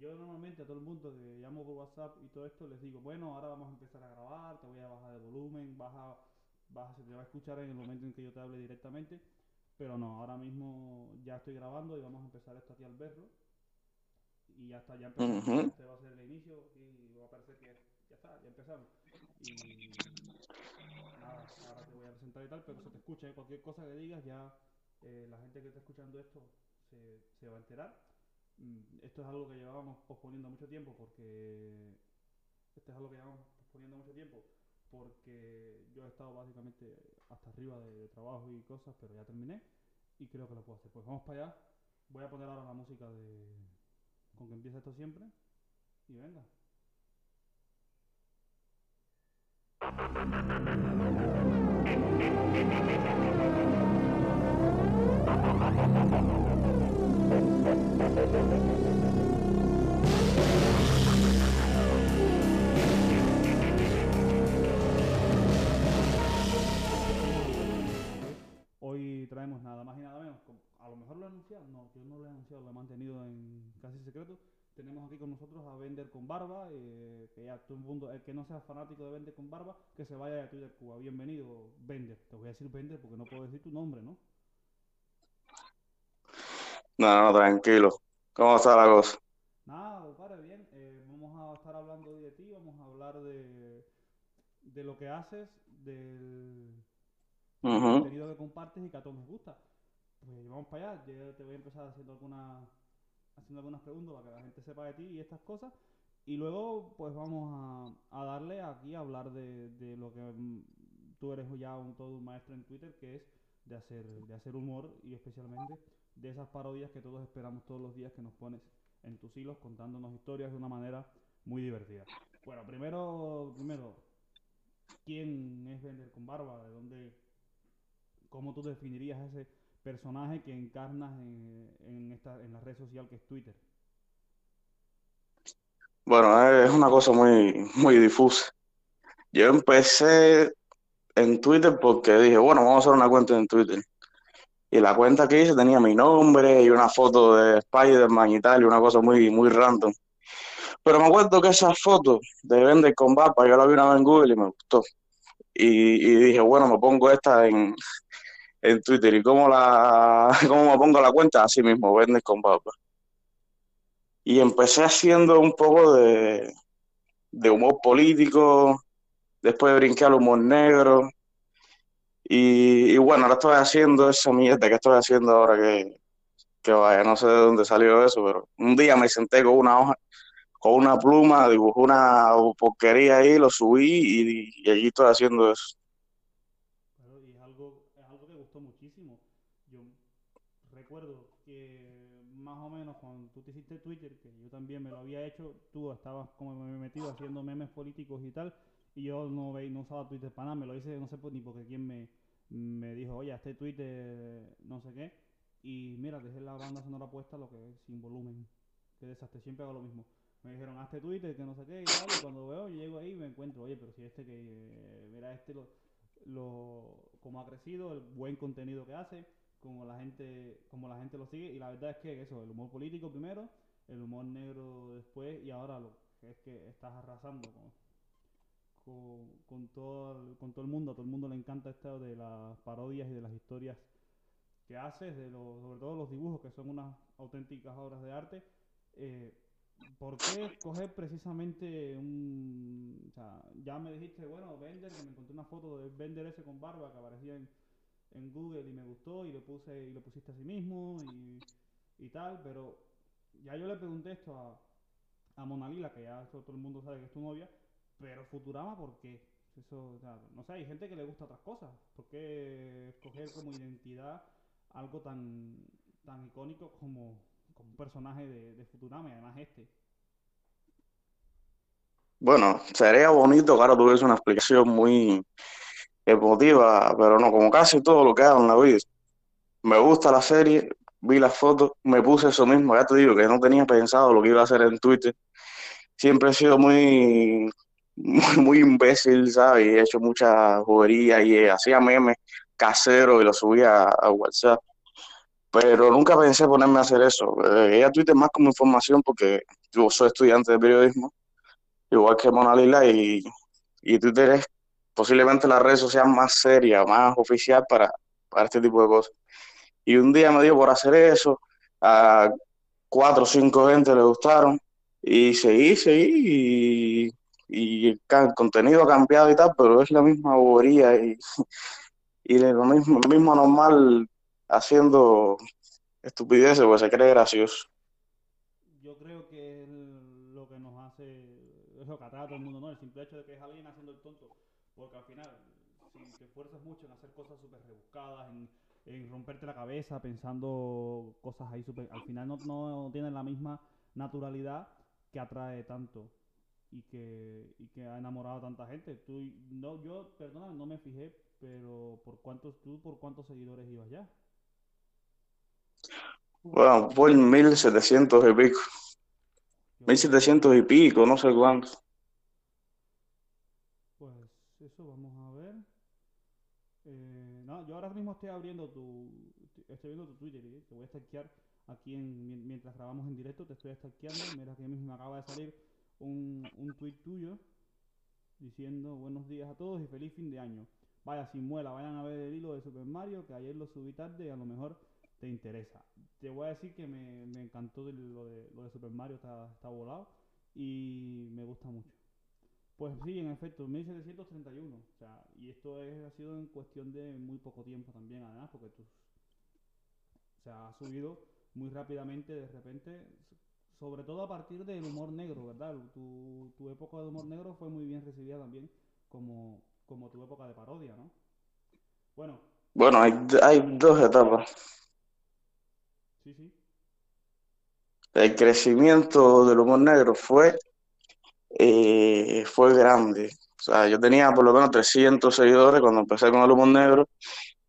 yo normalmente a todo el mundo que llamo por WhatsApp y todo esto les digo, bueno, ahora vamos a empezar a grabar, te voy a bajar de volumen, baja, baja, se te va a escuchar en el momento en que yo te hable directamente, pero no, ahora mismo ya estoy grabando y vamos a empezar esto aquí al verlo. Y ya está, ya empezamos. Ujú. Este va a ser el inicio y va a parecer que ya está, ya empezamos. Y nada, ahora te voy a presentar y tal, pero se te escucha, ¿eh? cualquier cosa que digas ya eh, la gente que está escuchando esto se, se va a enterar. Mm, Esto es algo que llevábamos posponiendo mucho tiempo porque esto es algo que llevamos posponiendo mucho tiempo porque yo he estado básicamente hasta arriba de, de trabajo y cosas, pero ya terminé y creo que lo puedo hacer. Pues vamos para allá. Voy a poner ahora la música de con que empieza esto siempre y venga. Hoy traemos nada más y nada menos. A lo mejor lo he anunciado, no, yo no lo he anunciado, lo he mantenido en casi secreto. Tenemos aquí con nosotros a Vender con Barba, eh, que ya todo el mundo, el que no sea fanático de Vender con Barba, que se vaya a Twitter Cuba. Bienvenido, Vender. Te voy a decir Vender porque no puedo decir tu nombre, ¿no? No, no, tranquilo. ¿Cómo está la cosa? Nada, padre, bien. eh, vamos a estar hablando hoy de ti, vamos a hablar de, de lo que haces, del, contenido que compartes y que a todos nos gusta. Pues vamos para allá. Yo te voy a empezar haciendo algunas, haciendo algunas preguntas para que la gente sepa de ti y estas cosas. Y luego, pues vamos a, a darle aquí a hablar de, de lo que mm, tú eres ya un, todo un maestro en Twitter, que es de hacer, de hacer humor y especialmente de esas parodias que todos esperamos todos los días que nos pones en tus hilos contándonos historias de una manera muy divertida. Bueno, primero, primero, ¿quién es Vender con Barba? ¿De dónde, cómo tú definirías ese personaje que encarnas en, en esta, en la red social que es Twitter? Bueno, es una cosa muy, muy difusa. Yo empecé en Twitter porque dije, bueno, vamos a hacer una cuenta en Twitter. Y la cuenta que hice tenía mi nombre y una foto de Spider-Man y tal, y una cosa muy, muy random. Pero me acuerdo que esa foto de Vender con Barba, yo la vi una vez en Google y me gustó. Y, y dije, bueno, me pongo esta en, en Twitter. ¿Y cómo la, cómo me pongo la cuenta? Así mismo, Vender con Barba. Y empecé haciendo un poco de, de humor político, después brinqué al humor negro. Y, y bueno, ahora estoy haciendo esa mierda que estoy haciendo ahora que, que vaya, no sé de dónde salió eso, pero un día me senté con una hoja, con una pluma, dibujé una porquería ahí, lo subí y, y allí estoy haciendo eso. Claro, y es algo, es algo que gustó muchísimo. Yo recuerdo que más o menos cuando tú te hiciste Twitter, que yo también me lo había hecho, tú estabas como me- metido haciendo memes políticos y tal, y yo no, ve, no usaba Twitter para nada, me lo hice, no sé ni porque quién me, me dijo, oye, este Twitter no sé qué, y mira, dejé la banda sonora puesta, lo que es sin volumen, qué desastre, siempre hago lo mismo. Me dijeron, hazte Twitter, que no sé qué, y tal, y cuando veo, yo llego ahí y me encuentro, oye, pero si este que, mira, este lo, lo, cómo ha crecido, el buen contenido que hace, como la gente, como la gente lo sigue, y la verdad es que eso, el humor político primero, el humor negro después, y ahora lo que es que estás arrasando con, con, todo con todo el mundo, a todo el mundo le encanta esto de las parodias y de las historias que haces, de los, sobre todo los dibujos, que son unas auténticas obras de arte. Eh, ¿por qué escoger precisamente un... Ya me dijiste, bueno, Bender, que me encontré una foto de Bender ese con barba que aparecía en, Google y me gustó y lo puse y lo pusiste a sí mismo y, y tal, pero ya yo le pregunté esto a, a Mona Lila, que ya todo el mundo sabe que es tu novia, pero Futurama, ¿por qué? Eso, no sé, hay gente que le gusta otras cosas. ¿Por qué escoger como identidad algo tan, tan icónico como, un personaje de, Futurama y además este? Bueno, sería bonito ahora tuviese una explicación muy emotiva, pero no, como casi todo lo que hago en la vida. Me gusta la serie, vi las fotos, me puse eso mismo, ya te digo que no tenía pensado lo que iba a hacer en Twitter. Siempre he sido muy, muy, imbécil, ¿sabes? He hecho mucha jodería y eh, hacía memes caseros y los subía a, a WhatsApp. pero nunca pensé ponerme a hacer eso. Eh, ella Twitter más como información porque yo soy estudiante de periodismo, igual que Mona Lila, y, y Twitter es posiblemente la red social más seria, más oficial para, para este tipo de cosas. Y un día me dio por hacer eso, a cuatro o cinco gente le gustaron, y seguí, seguí, y, y el contenido ha cambiado y tal, pero es la misma bobería y, y lo mismo, mismo normal haciendo estupideces, pues se cree gracioso. Yo creo que es lo que nos hace, es lo que atrae a todo el mundo, ¿no? El simple hecho de que es alguien haciendo el tonto. Porque al final, si te esfuerzas mucho en hacer cosas súper rebuscadas, en, en romperte la cabeza pensando cosas ahí súper... Al final no, no tienen la misma naturalidad que atrae tanto y que, y que ha enamorado a tanta gente. Tú, no, yo, perdona, no me fijé, pero ¿por cuántos, tú por cuántos seguidores ibas ya? Bueno, por mil setecientos y pico, Yo mil voy a setecientos y ver, pico, no sé cuánto. pues eso, vamos a ver. Eh, no, yo ahora mismo estoy abriendo tu, estoy viendo tu Twitter y te voy a stalkear aquí en, mien- mientras grabamos en directo, te estoy stalkeando. Mira que mismo me acaba de salir un, un tweet tuyo diciendo buenos días a todos y feliz fin de año. Vaya sin muela, vayan a ver el hilo de Super Mario que ayer lo subí tarde y a lo mejor te interesa. Te voy a decir que me, me encantó lo, de, lo de Super Mario, está, está volado y me gusta mucho. Pues sí, en efecto, 1731. O sea, y esto es, ha sido en cuestión de muy poco tiempo también, además, porque tú, o sea, ha subido muy rápidamente de repente, sobre todo a partir del humor negro, ¿verdad? Tu, tu época de humor negro fue muy bien recibida también como, como tu época de parodia, ¿no? Bueno, Bueno, hay, hay dos etapas. sí, sí, El crecimiento del humor negro fue, eh, fue grande. O sea, yo tenía por lo menos 300 seguidores cuando empecé con el humor negro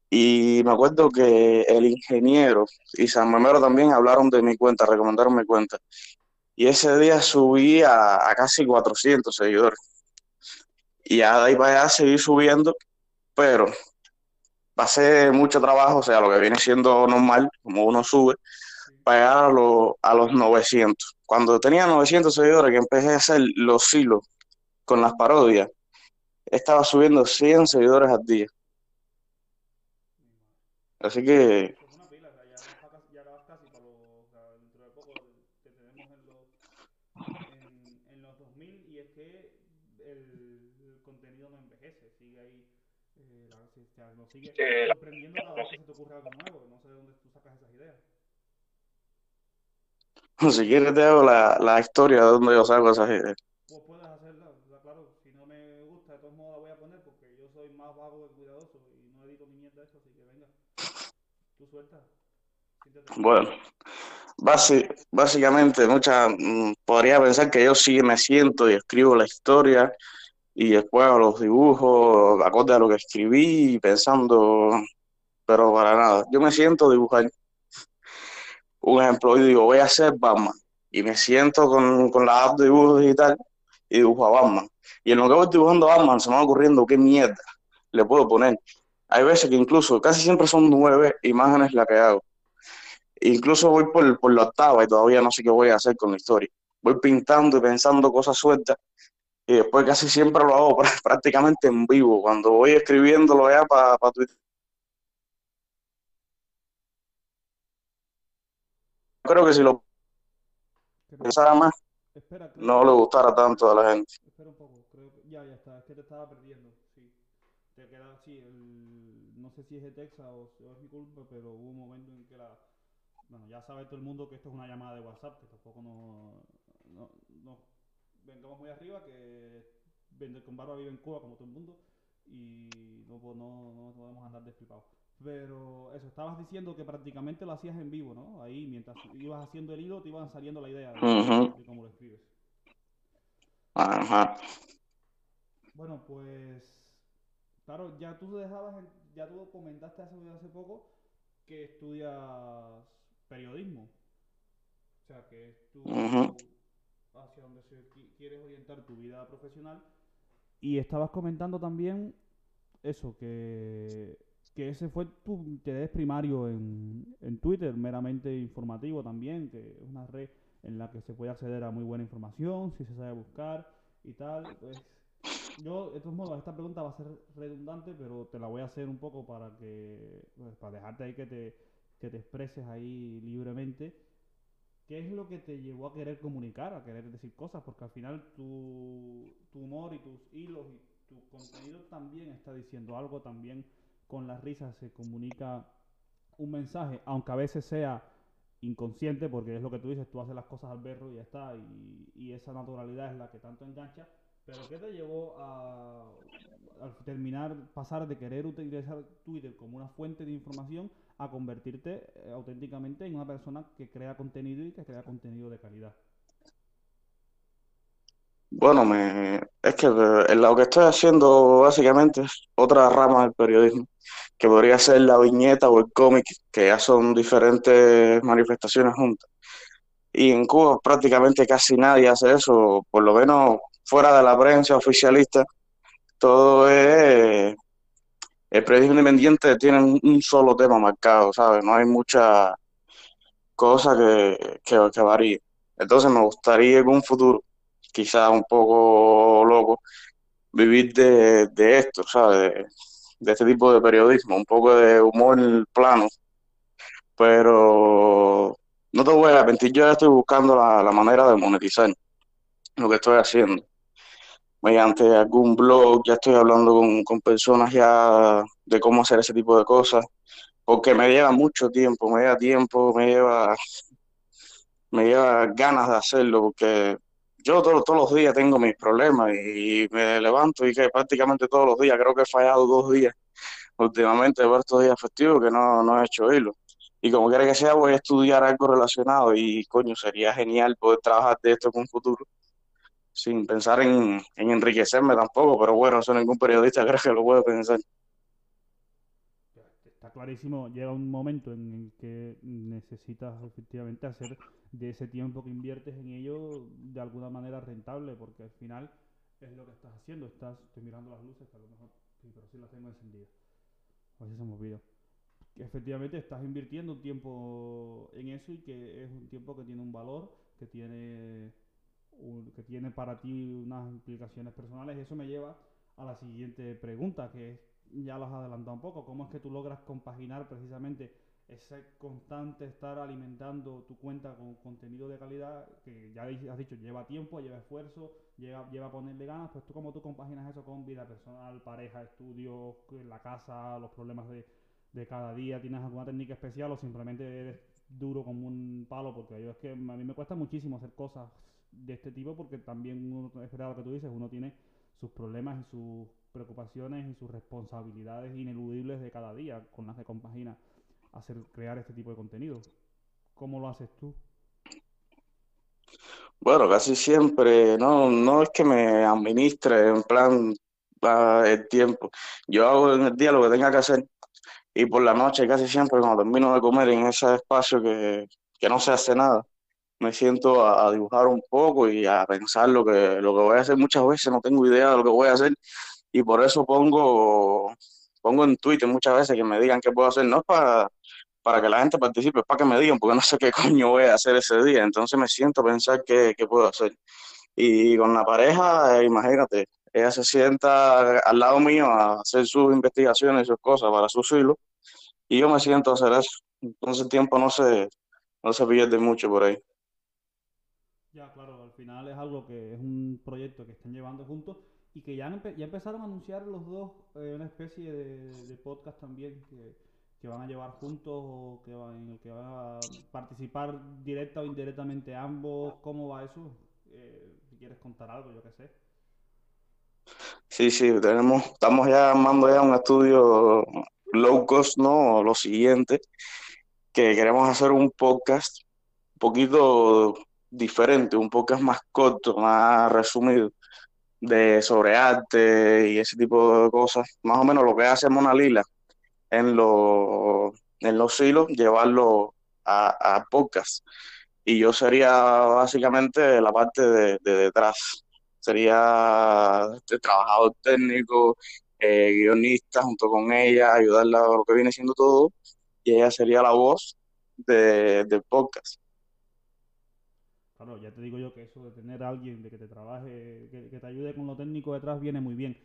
y me acuerdo que el ingeniero y San Memero también hablaron de mi cuenta, recomendaron mi cuenta. Y ese día subí a, casi 400 seguidores. Y ya de ahí para allá seguí subiendo, pero pasé mucho trabajo, o sea, lo que viene siendo normal, como uno sube, para llegar a, los a los 900. Cuando tenía 900 seguidores, que empecé a hacer los hilos con las parodias, estaba subiendo 100 seguidores al día. Así que, Eso es una pila, o sea, ya vas, pa casi, ya vas casi para los, o sea, dentro de poco te tenemos en los, en, en los 2000 y es que el, el contenido no sigue que no dónde si quieres, te hago la, historia de donde yo saco esas ideas. Pues puedes hacerla, o sea, claro, si no me gusta, de todos modos la voy a poner porque yo soy más vago que cuidadoso y no edito ni mierda de eso, así que venga, Bueno, basi- básicamente, mucha, mm, podría pensar que yo sí me siento y escribo la historia y después los dibujos, acorde a lo que escribí, pensando, pero para nada. Yo me siento dibujar. Un ejemplo, hoy digo, voy a hacer Batman. Y me siento con, con la app de dibujo digital y dibujo a Batman. Y en lo que voy dibujando a Batman se me va ocurriendo qué mierda le puedo poner. Hay veces que incluso, casi siempre son nueve imágenes las que hago. Incluso voy por, por la octava y todavía no sé qué voy a hacer con la historia. Voy pintando y pensando cosas sueltas y después casi siempre lo hago prá- prácticamente en vivo. Cuando voy escribiéndolo ya para Twitter, creo que si lo pensara más, espera, no le gustara tanto a la gente. espera un poco, creo que, ya, ya está, es que te estaba perdiendo. Te queda así, el, no sé si es de Texas o, o es mi culpa, pero hubo un momento en que la, bueno, ya sabe todo el mundo que esto es una llamada de WhatsApp, que tampoco no, no, no vengamos muy arriba, que Vender con Barba vive en Cuba como todo el mundo y no, no, no podemos andar desflipados. Pero eso, estabas diciendo que prácticamente lo hacías en vivo, ¿no? Ahí mientras ibas haciendo el hilo te iban saliendo la idea de, de cómo lo escribes. Ajá. Bueno, pues claro, ya tú dejabas, ya tú comentaste hace, hace poco que estudias periodismo, o sea, que es tu hacia donde se qui- quieres orientar tu vida profesional. Y estabas comentando también eso, que que ese fue tu interés primario en, en Twitter, meramente informativo también, que es una red en la que se puede acceder a muy buena información, si se sabe buscar y tal. Pues yo, de todos modos, esta pregunta va a ser redundante, pero te la voy a hacer un poco para que, pues, para dejarte ahí que te, que te expreses ahí libremente. ¿Qué es lo que te llevó a querer comunicar, a querer decir cosas? Porque al final tu, tu humor y tus hilos y tu contenido también está diciendo algo, también con las risas se comunica un mensaje, aunque a veces sea inconsciente, porque es lo que tú dices, tú haces las cosas al berro y ya está, y, y esa naturalidad es la que tanto engancha. Pero ¿qué te llevó a, al terminar, pasar de querer utilizar Twitter como una fuente de información a convertirte eh, auténticamente en una persona que crea contenido y que crea contenido de calidad? Bueno, me, es que eh, lo que estoy haciendo básicamente es otra rama del periodismo, que podría ser la viñeta o el cómic, que ya son diferentes manifestaciones juntas. Y en Cuba prácticamente casi nadie hace eso, por lo menos fuera de la prensa oficialista, todo es, el periodismo independiente tiene un, solo tema marcado, ¿sabes? No hay mucha cosa que, que, que varíe. Entonces me gustaría en un futuro, quizás un poco loco, vivir de, de esto, ¿sabes? De, este tipo de periodismo, un poco de humor plano, pero no te voy a mentir, yo ya estoy buscando la, la manera de monetizar lo que estoy haciendo. Mediante algún blog, ya estoy hablando con, con personas ya de cómo hacer ese tipo de cosas, porque me lleva mucho tiempo, me lleva tiempo, me lleva, me lleva ganas de hacerlo, porque yo todos, todos los días tengo mis problemas y me levanto y que prácticamente todos los días, creo que he fallado dos días últimamente por estos días festivos que no, no he hecho hilo. Y como quiera que sea, voy a estudiar algo relacionado y coño, sería genial poder trabajar de esto en un futuro, sin pensar en, en enriquecerme tampoco, pero bueno, eso ningún periodista creo que lo puede pensar. Está clarísimo, llega un momento en el que necesitas efectivamente hacer de ese tiempo que inviertes en ello de alguna manera rentable, porque al final es lo que estás haciendo. Estás, estoy mirando las luces, a lo mejor sí, pero sí las tengo encendidas. A ver si se me olvida. Que efectivamente estás invirtiendo un tiempo en eso y que es un tiempo que tiene un valor, que tiene, que tiene para ti unas implicaciones personales. Y eso me lleva a la siguiente pregunta, que es, ya lo has adelantado un poco, ¿cómo es que tú logras compaginar precisamente ese constante estar alimentando tu cuenta con contenido de calidad que ya has dicho, lleva tiempo, lleva esfuerzo, lleva, lleva ponerle ganas, pues tú cómo tú compaginas eso con vida personal, pareja, estudios, la casa, los problemas de, de cada día, ¿tienes alguna técnica especial o simplemente eres duro como un palo? Porque yo es que a mí me cuesta muchísimo hacer cosas de este tipo porque también uno, es verdad lo que tú dices, uno tiene sus problemas y sus preocupaciones y sus responsabilidades ineludibles de cada día con las que compagina hacer crear este tipo de contenido. ¿Cómo lo haces tú? Bueno, casi siempre, no, no es que me administre en plan el tiempo. Yo hago en el día lo que tenga que hacer y por la noche casi siempre cuando termino de comer en ese espacio que, que no se hace nada, me siento a, dibujar un poco y a pensar lo que, lo que voy a hacer. Muchas veces no tengo idea de lo que voy a hacer y por eso pongo, pongo en Twitter muchas veces que me digan qué puedo hacer. No es para, para que la gente participe, es para que me digan porque no sé qué coño voy a hacer ese día. Entonces me siento a pensar qué, qué puedo hacer. Y con la pareja, eh, imagínate, ella se sienta al lado mío a hacer sus investigaciones y sus cosas para sus hilos y yo me siento a hacer eso. Entonces el tiempo no se, no se pierde mucho por ahí. Ya, claro, al final es algo que es un proyecto que están llevando juntos y que ya, ya empezaron a anunciar los dos eh, una especie de, podcast también que, van a llevar juntos o que van, en el que van a participar directa o indirectamente ambos. ¿Cómo va eso? Eh, si quieres contar algo, yo qué sé. Sí, sí, tenemos, estamos ya armando ya un estudio low cost, ¿no? Lo siguiente, que queremos hacer un podcast un poquito diferente, un podcast más corto, más resumido, de sobre arte y ese tipo de cosas. Más o menos lo que hace Mona Lila en los, en los hilos, llevarlo a, a podcast. Y yo sería básicamente la parte de, de detrás. Sería este trabajador técnico eh, guionista junto con ella, ayudarla a lo que viene siendo todo, y ella sería la voz de, del podcast. Claro, ya te digo yo que eso de tener a alguien de que te trabaje, que, que te ayude con lo técnico detrás viene muy bien.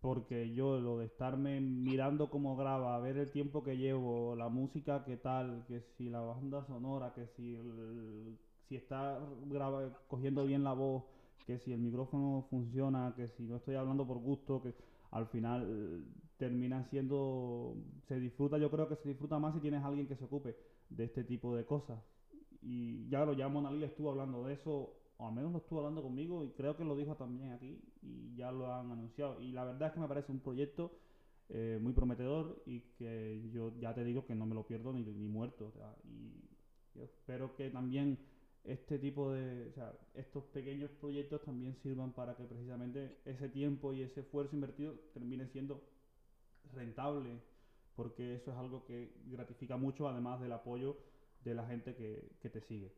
Porque yo lo de estarme mirando cómo graba, ver el tiempo que llevo, la música qué tal, que si la banda sonora, que si el- si está graba- cogiendo bien la voz, que si el micrófono funciona, que si no estoy hablando por gusto, que al final termina siendo, se disfruta, yo creo que se disfruta más si tienes a alguien que se ocupe de este tipo de cosas. Y ya lo ya Mona Lisa estuvo hablando de eso, o al menos lo estuvo hablando conmigo, y creo que lo dijo también aquí, y ya lo han anunciado. Y la verdad es que me parece un proyecto eh, muy prometedor y que yo ya te digo que no me lo pierdo ni, muerto. y yo espero que también este tipo de, o sea, estos pequeños proyectos también sirvan para que precisamente ese tiempo y ese esfuerzo invertido termine siendo rentable, porque eso es algo que gratifica mucho, además del apoyo de la gente que, que te sigue.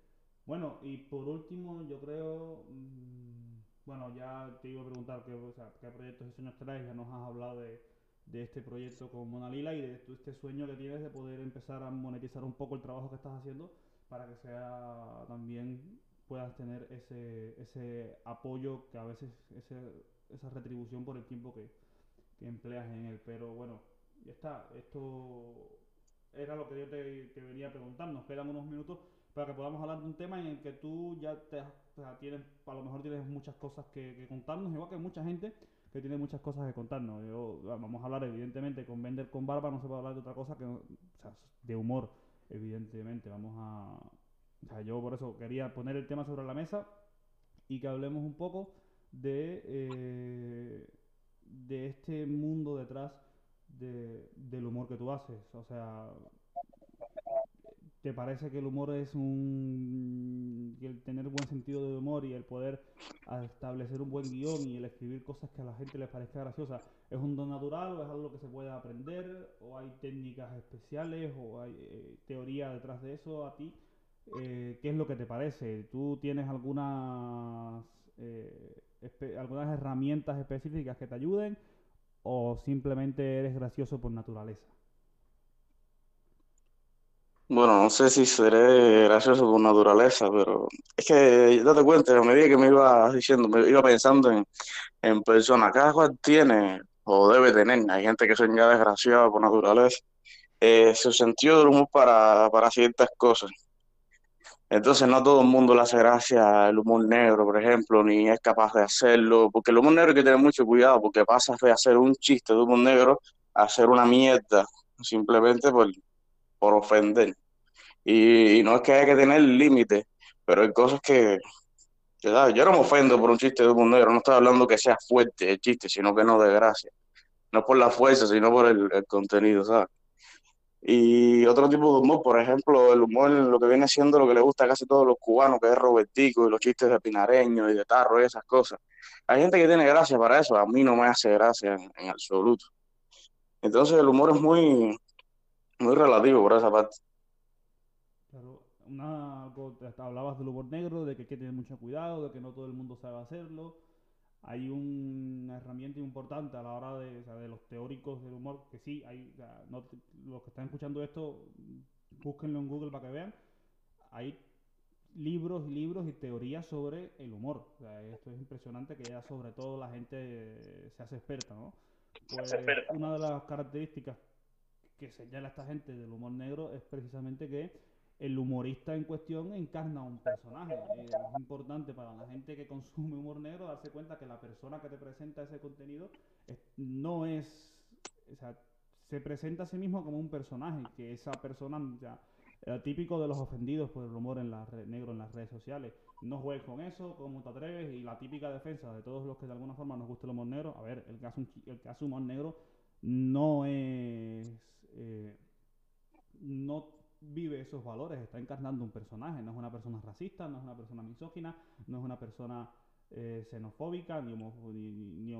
Bueno, y por último, yo creo, mm, bueno, ya te iba a preguntar qué, o sea, qué proyectos y sueños traes, ya nos has hablado de, de este proyecto con Mona Lila y de este sueño que tienes de poder empezar a monetizar un poco el trabajo que estás haciendo para que sea también puedas tener ese, ese apoyo que a veces, esa retribución por el tiempo que, que empleas en él. Pero bueno, ya está. Esto era lo que yo te, venía a preguntar. Nos quedan unos minutos para que podamos hablar de un tema en el que tú ya te, tienes, a lo mejor tienes muchas cosas que, contarnos, igual que mucha gente que tiene muchas cosas que contarnos. Yo, vamos a hablar, evidentemente, con Vender con Barba, no se puede hablar de otra cosa que, de humor, evidentemente. Vamos a, o sea, yo por eso quería poner el tema sobre la mesa y que hablemos un poco de, eh, de este mundo detrás de- del humor que tú haces. O sea, ¿te parece que el humor es un... el tener buen sentido de humor y el poder establecer un buen guion y el escribir cosas que a la gente les parezca graciosa es un don natural o es algo que se puede aprender o hay técnicas especiales o hay eh, teoría detrás de eso a ti? Eh, ¿qué es lo que te parece? ¿Tú tienes algunas, eh, algunas herramientas específicas que te ayuden o simplemente eres gracioso por naturaleza? Bueno, no sé si seré gracioso por naturaleza, pero es que date cuenta, a medida que me iba diciendo, me iba pensando en, en personas, cada cual tiene o debe tener, hay gente que son ya desgraciada por naturaleza, eh, su sentido del humor para, para ciertas cosas. Entonces no todo el mundo le hace gracia el humor negro, por ejemplo, ni es capaz de hacerlo, porque el humor negro hay que tener mucho cuidado, porque pasa de hacer un chiste de humor negro a hacer una mierda, simplemente por, por ofender. Y, y no es que haya que tener límites, pero hay cosas que. Yo no me ofendo por un chiste de humor negro, no estoy hablando que sea fuerte el chiste, sino que no de gracia. No por la fuerza, sino por el contenido, ¿sabes? Y otro tipo de humor, por ejemplo, el humor, lo que viene siendo lo que le gusta a casi todos los cubanos, que es Robertico y los chistes de Pinareño y de Tarro y esas cosas. Hay gente que tiene gracia para eso, a mí no me hace gracia en, absoluto. Entonces el humor es muy, muy relativo por esa parte. Claro, una, hablabas del humor negro, de que hay que tener mucho cuidado, de que no todo el mundo sabe hacerlo. Hay una herramienta importante a la hora de, o sea, de los teóricos del humor, que sí, hay, o sea, no los que están escuchando esto, búsquenlo en Google para que vean. Hay libros y libros y teorías sobre el humor. O sea, esto es impresionante que ya sobre todo la gente se hace experta, ¿no? Pues una de las características que señala esta gente del humor negro es precisamente que el humorista en cuestión encarna un personaje. Eh, es importante para la gente que consume humor negro darse cuenta que la persona que te presenta ese contenido no es, o sea, se presenta a sí mismo como un personaje, que esa persona, ya, eh, típico de los ofendidos por el humor en la red, negro en las redes sociales. No juegues con eso, cómo te atreves, y la típica defensa de todos los que de alguna forma nos gusta el humor negro. A ver, el chi- el hace humor negro no es, eh, no vive esos valores, está encarnando un personaje, no es una persona racista, no es una persona misógina, no es una persona eh, xenofóbica, ni, homofo- ni, ni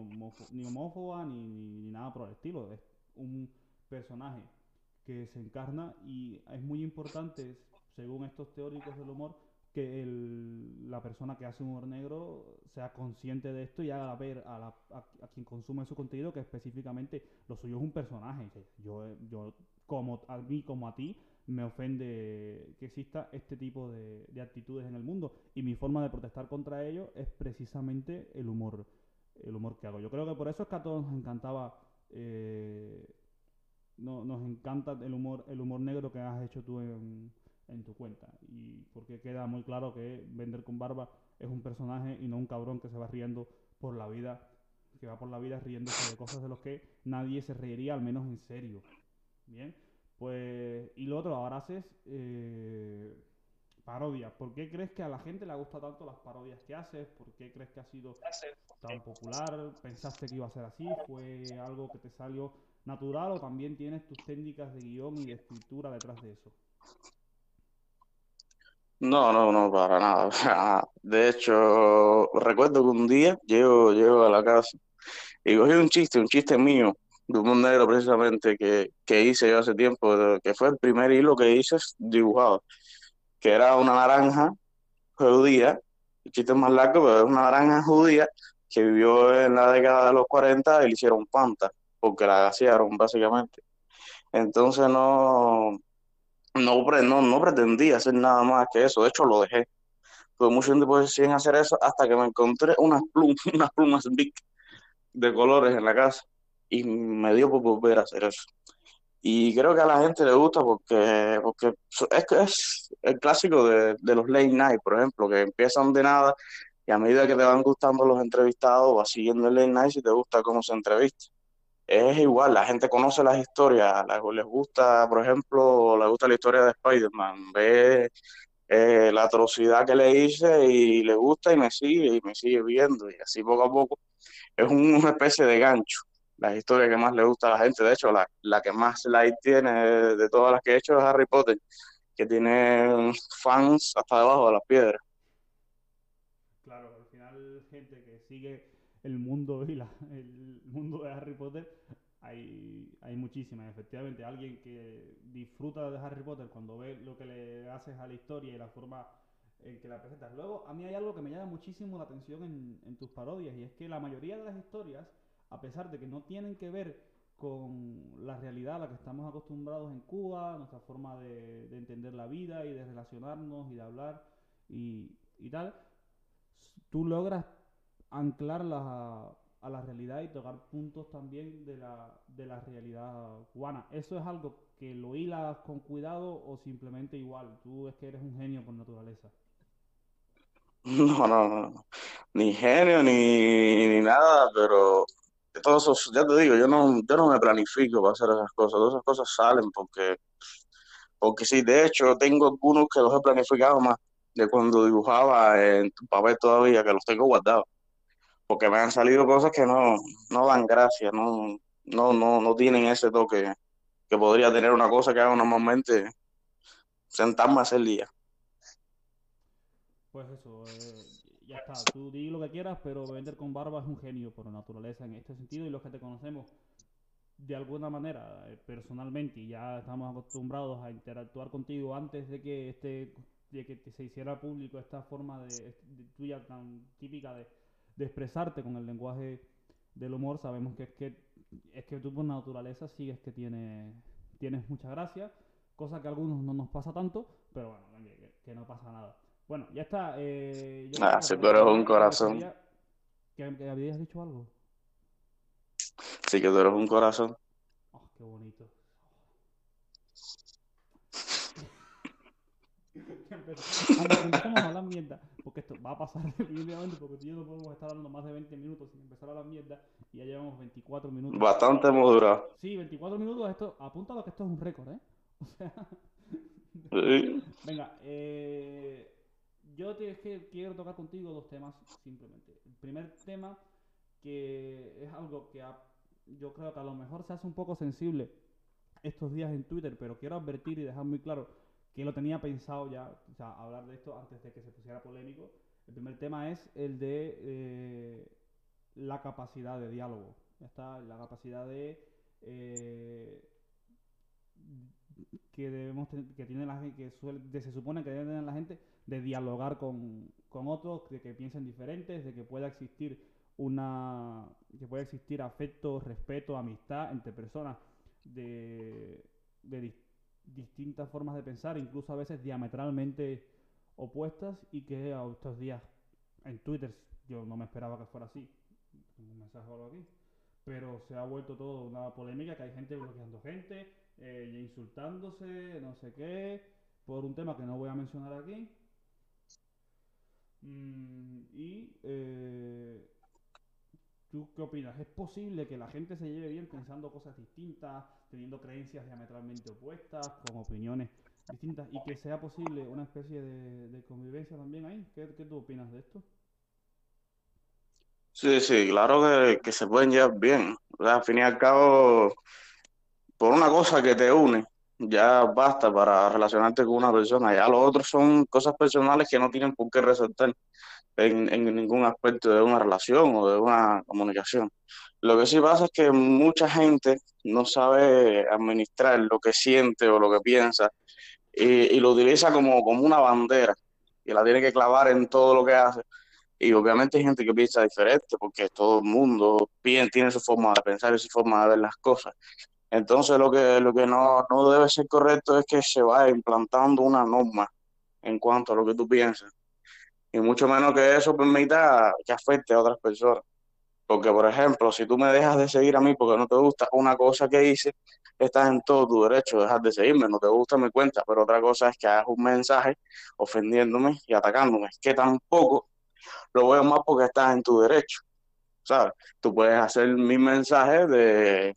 ni homófoba, ni, ni- nada por el estilo, es un personaje que se encarna y es muy importante, según estos teóricos del humor, que el- la persona que hace humor negro sea consciente de esto y haga ver a, la- a- a quien consume su contenido que específicamente lo suyo es un personaje. Yo, yo como a mí como a ti, me ofende que exista este tipo de, de actitudes en el mundo. Y mi forma de protestar contra ello es precisamente el humor, el humor que hago. Yo creo que por eso es que a todos nos encantaba, eh, no- nos encanta el humor, el humor negro que has hecho tú en, tu cuenta. Y porque queda muy claro que Vender con Barba es un personaje y no un cabrón que se va riendo por la vida, que va por la vida riéndose de cosas de los que nadie se reiría, al menos en serio. Bien, pues, y lo otro, ahora haces eh, parodias. ¿Por qué crees que a la gente le gusta tanto las parodias que haces? ¿Por qué crees que ha sido tan popular? ¿Pensaste que iba a ser así? ¿Fue algo que te salió natural o también tienes tus técnicas de guion y de escritura detrás de eso? No, no, no, para nada. De hecho, recuerdo que un día llego, llego a la casa y cogí un chiste, un chiste mío, de un negro precisamente, que, que hice yo hace tiempo, que fue el primer hilo que hice dibujado, que era una naranja judía, el chiste más largo, pero es una naranja judía que vivió en la década de los 40 y le hicieron panta, porque la gasearon básicamente. Entonces no, no, no, no pretendía hacer nada más que eso, de hecho lo dejé. Tuve mucho tiempo sin hacer eso hasta que me encontré unas plumas, unas plumas big de colores en la casa y me dio por volver a hacer eso. Y creo que a la gente le gusta porque, porque es es el clásico de, de los late night, por ejemplo, que empiezan de nada y a medida que te van gustando los entrevistados, vas siguiendo el late night si te gusta cómo se entrevista. Es igual, la gente conoce las historias, les gusta, por ejemplo, les gusta la historia de Spider-Man, ve eh, la atrocidad que le hice y le gusta y me sigue y me sigue viendo y así poco a poco es un- una especie de gancho. La historia que más le gusta a la gente, de hecho, la, la que más like tiene de, todas las que he hecho es Harry Potter, que tiene fans hasta debajo de las piedras. Claro, al final gente que sigue el mundo y la, el mundo de Harry Potter, hay, hay muchísimas. Efectivamente, alguien que disfruta de Harry Potter cuando ve lo que le haces a la historia y la forma en que la presentas. Luego, a mí hay algo que me llama muchísimo la atención en, en tus parodias y es que la mayoría de las historias, a pesar de que no tienen que ver con la realidad a la que estamos acostumbrados en Cuba, nuestra forma de, de entender la vida y de relacionarnos y de hablar y, tal, tú logras anclarlas a, la realidad y tocar puntos también de la, de la realidad cubana. ¿Eso es algo que lo hilas con cuidado o simplemente igual? Tú es que eres un genio por naturaleza. No, no, no, no. ni genio ni, ni nada, pero todo eso, ya te digo, yo no, yo no me planifico para hacer esas cosas, todas esas cosas salen porque, porque sí, de hecho tengo algunos que los he planificado más de cuando dibujaba en papel todavía, que los tengo guardados. porque me han salido cosas que no, no dan gracia, no, no, no, no tienen ese toque que podría tener una cosa que hago normalmente, sentarme a hacer día. Pues eso, eh, ya está. Tú di lo que quieras, pero Vender con Barba es un genio por naturaleza en este sentido y los que te conocemos de alguna manera eh, personalmente y ya estamos acostumbrados a interactuar contigo antes de que este de que se hiciera público esta forma de, tuya tan típica de, expresarte con el lenguaje del humor, sabemos que es que es que tú por naturaleza sí que tienes tienes mucha gracia, cosa que a algunos no nos pasa tanto, pero bueno, que no pasa nada. Bueno, ya está. eh, yo Ah, que sí, para pero es un corazón. que, que habías dicho algo. Sí que tú eres un corazón. Oh, qué bonito. Que empe- Antes que empecemos a hablar mierda, porque esto va a pasar definitivamente, porque tú y yo no podemos estar hablando más de 20 minutos sin empezar a hablar mierda, y ya llevamos 24 minutos. Bastante hemos durado. Sí, 24 minutos, esto, apúntalo que esto es un récord, ¿eh? O sea, Sí. venga, eh, yo es que quiero tocar contigo dos temas simplemente. El primer tema, que es algo que yo creo que a lo mejor se hace un poco sensible estos días en Twitter, pero quiero advertir y dejar muy claro que lo tenía pensado ya, o sea, hablar de esto antes de que se pusiera polémico. El primer tema es el de eh, la capacidad de diálogo. Está, la capacidad de eh, que debemos que tiene la gente, que suele, se supone que debe tener la gente de dialogar con, con otros, de que piensen diferentes, de que pueda existir una que pueda existir afecto, respeto, amistad entre personas de, de distintas formas de pensar, incluso a veces diametralmente opuestas y que a estos días en Twitter yo no me esperaba que fuera así, un mensaje o algo aquí, pero se ha vuelto todo una polémica que hay gente bloqueando gente, eh, insultándose, no sé qué, por un tema que no voy a mencionar aquí. Mm, y eh, ¿Tú qué opinas? ¿Es posible que la gente se lleve bien pensando cosas distintas, teniendo creencias diametralmente opuestas, con opiniones distintas, y que sea posible una especie de, convivencia también ahí? ¿Qué, tú opinas de esto? Sí, sí, claro que, se pueden llevar bien. al fin y al cabo, por una cosa que te une, ya basta para relacionarte con una persona. Ya los otros son cosas personales que no tienen por qué resaltar en, ningún aspecto de una relación o de una comunicación. Lo que sí pasa es que mucha gente no sabe administrar lo que siente o lo que piensa y, lo utiliza como, como una bandera y la tiene que clavar en todo lo que hace. Y obviamente hay gente que piensa diferente porque todo el mundo tiene su forma de pensar y su forma de ver las cosas. Entonces lo que, lo que no, no debe ser correcto es que se vaya implantando una norma en cuanto a lo que tú piensas y mucho menos que eso permita que afecte a otras personas. Porque, por ejemplo, si tú me dejas de seguir a mí porque no te gusta una cosa que hice, estás en todo tu derecho de dejar de seguirme, no te gusta, me cuenta, pero otra cosa es que hagas un mensaje ofendiéndome y atacándome, que tampoco lo veo más porque estás en tu derecho, ¿sabes? Tú puedes hacer mi mensaje de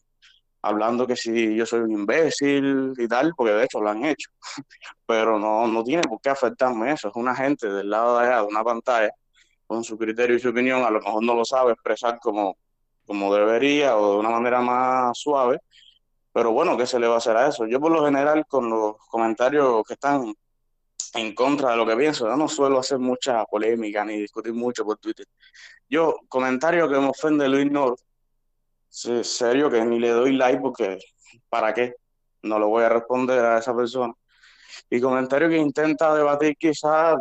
hablando que si yo soy un imbécil y tal, porque de hecho lo han hecho, pero no, no tiene por qué afectarme eso, es una gente del lado de allá de una pantalla, con su criterio y su opinión, a lo mejor no lo sabe expresar como, como debería o de una manera más suave, pero bueno, ¿qué se le va a hacer a eso? Yo por lo general con los comentarios que están en contra de lo que pienso, yo no suelo hacer mucha polémica ni discutir mucho por Twitter. Yo, comentario que me ofende lo ignoro, Sí, serio que ni le doy like porque ¿para qué? No lo voy a responder a esa persona. Y comentario que intenta debatir quizás,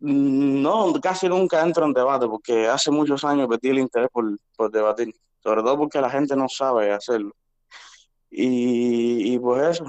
mm, no, casi nunca entro en debate porque hace muchos años perdí el interés por, por debatir, sobre todo porque la gente no sabe hacerlo. Y, y pues eso,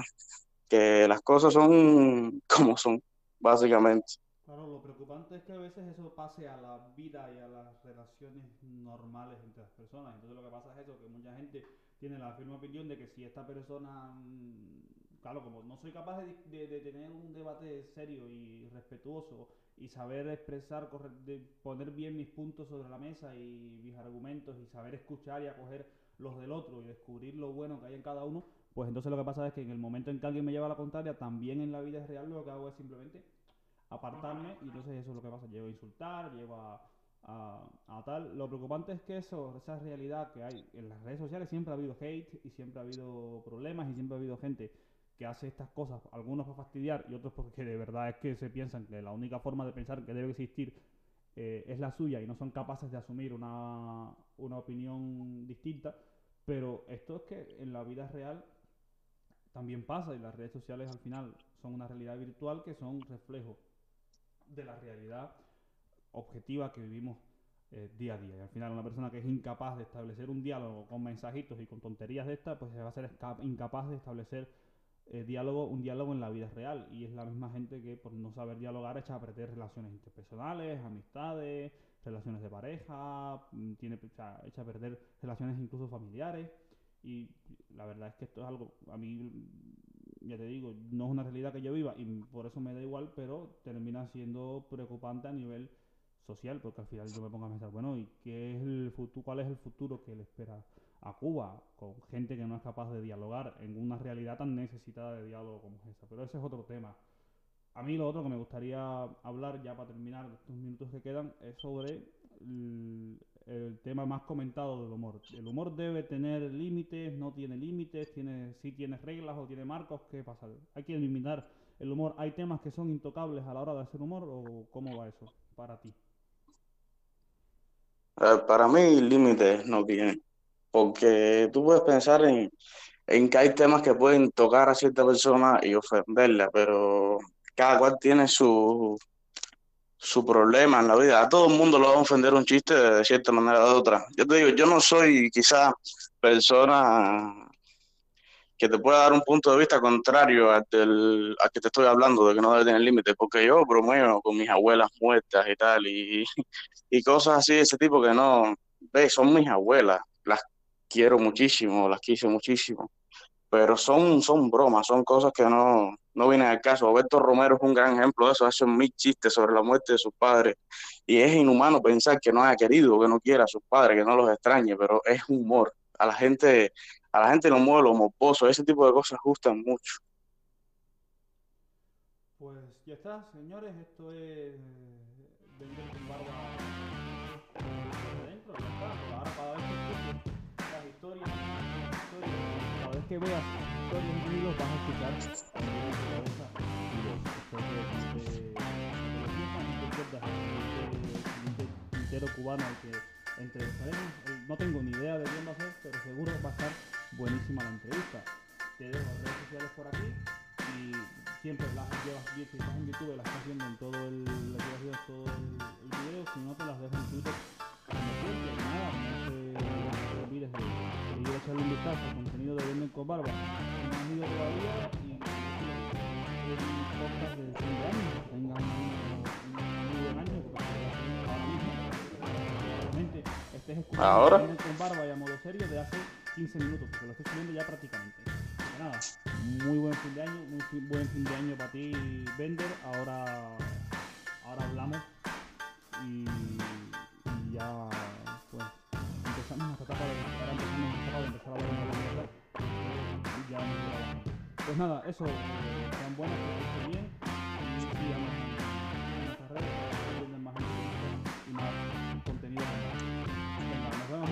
que las cosas son como son, básicamente. Claro, lo preocupante es que a veces eso pase a la vida y a las relaciones normales entre las personas. Entonces lo que pasa es eso, que mucha gente tiene la firme opinión de que si esta persona, mm, claro, como no soy capaz de, tener un debate serio y respetuoso y saber expresar, de poner bien mis puntos sobre la mesa y mis argumentos y saber escuchar y acoger los del otro y descubrir lo bueno que hay en cada uno, pues entonces lo que pasa es que en el momento en que alguien me lleva a la contraria, también en la vida real lo que hago es simplemente apartarme y entonces eso es lo que pasa, llevo a insultar, llevo a, a, tal. Lo preocupante es que eso, esa realidad que hay en las redes sociales, siempre ha habido hate y siempre ha habido problemas y siempre ha habido gente que hace estas cosas, algunos para fastidiar y otros porque de verdad es que se piensan que la única forma de pensar que debe existir eh, es la suya y no son capaces de asumir una, una opinión distinta. Pero esto es que en la vida real también pasa y las redes sociales al final son una realidad virtual que son reflejo de la realidad objetiva que vivimos eh, día a día. Y al final una persona que es incapaz de establecer un diálogo con mensajitos y con tonterías de estas, pues se va a ser incapaz de establecer eh, diálogo, un diálogo en la vida real. Y es la misma gente que por no saber dialogar echa a perder relaciones interpersonales, amistades, relaciones de pareja, mm, tiene, echa a perder relaciones incluso familiares. Y la verdad es que esto es algo, a mí ya te digo, no es una realidad que yo viva y por eso me da igual, pero termina siendo preocupante a nivel social, porque al final yo me pongo a pensar, bueno, ¿y qué es el futuro, cuál es el futuro que le espera a Cuba con gente que no es capaz de dialogar en una realidad tan necesitada de diálogo como esa? Pero ese es otro tema. A mí lo otro que me gustaría hablar ya para terminar estos minutos que quedan es sobre tema más comentado del humor. ¿El humor debe tener límites? ¿No tiene límites? ¿Tiene, ¿Sí tiene reglas o tiene marcos? ¿Qué pasa? ¿Hay que eliminar el humor? ¿Hay temas que son intocables a la hora de hacer humor o cómo va eso para ti? Eh, para mí límites no tiene, porque tú puedes pensar en, en que hay temas que pueden tocar a cierta persona y ofenderla, pero cada cual tiene su, su problema en la vida. A todo el mundo lo va a ofender un chiste de cierta manera o de otra. Yo te digo, yo no soy quizá persona que te pueda dar un punto de vista contrario al, del, al que te estoy hablando, de que no debe tener límites, porque yo bromeo con mis abuelas muertas y tal, y, y cosas así de ese tipo que no, ve, son mis abuelas, las quiero muchísimo, las quise muchísimo, pero son, son bromas, son cosas que no, no vienen al caso. Roberto Romero es un gran ejemplo de eso, hace mil chistes sobre la muerte de sus padres, y es inhumano pensar que no haya querido, que no quiera a sus padres, que no los extrañe, pero es humor. A la gente a la gente no mueve los moposos, ese tipo de cosas gustan mucho. Pues ya está, señores, esto es barba adentro, que veas historias en vídeos vas a escuchar entero cubano que entrevistaremos. No tengo ni idea de quién va a ser, pero seguro va a estar buenísima la entrevista. Te dejo las redes sociales por aquí y siempre las llevas si estás en YouTube las estás viendo en todo el, la todo el, el, video, si no te las dejo en Twitter. No te, olvides de, de ir a echarle un vistazo de Venden con Barba. Ido todavía y el podcast de 5 años, tenga un, muy buen año, porque estés escuchando ¿Ahora? con Barba y a modo serio de hace 15 minutos, porque lo estoy subiendo ya prácticamente. Nada, muy buen fin de año, muy buen fin de año para ti, Bender. Ahora, ahora hablamos pues nada, eso, tan buenas que esté bien y más en redes para más y más contenido. Nos vemos.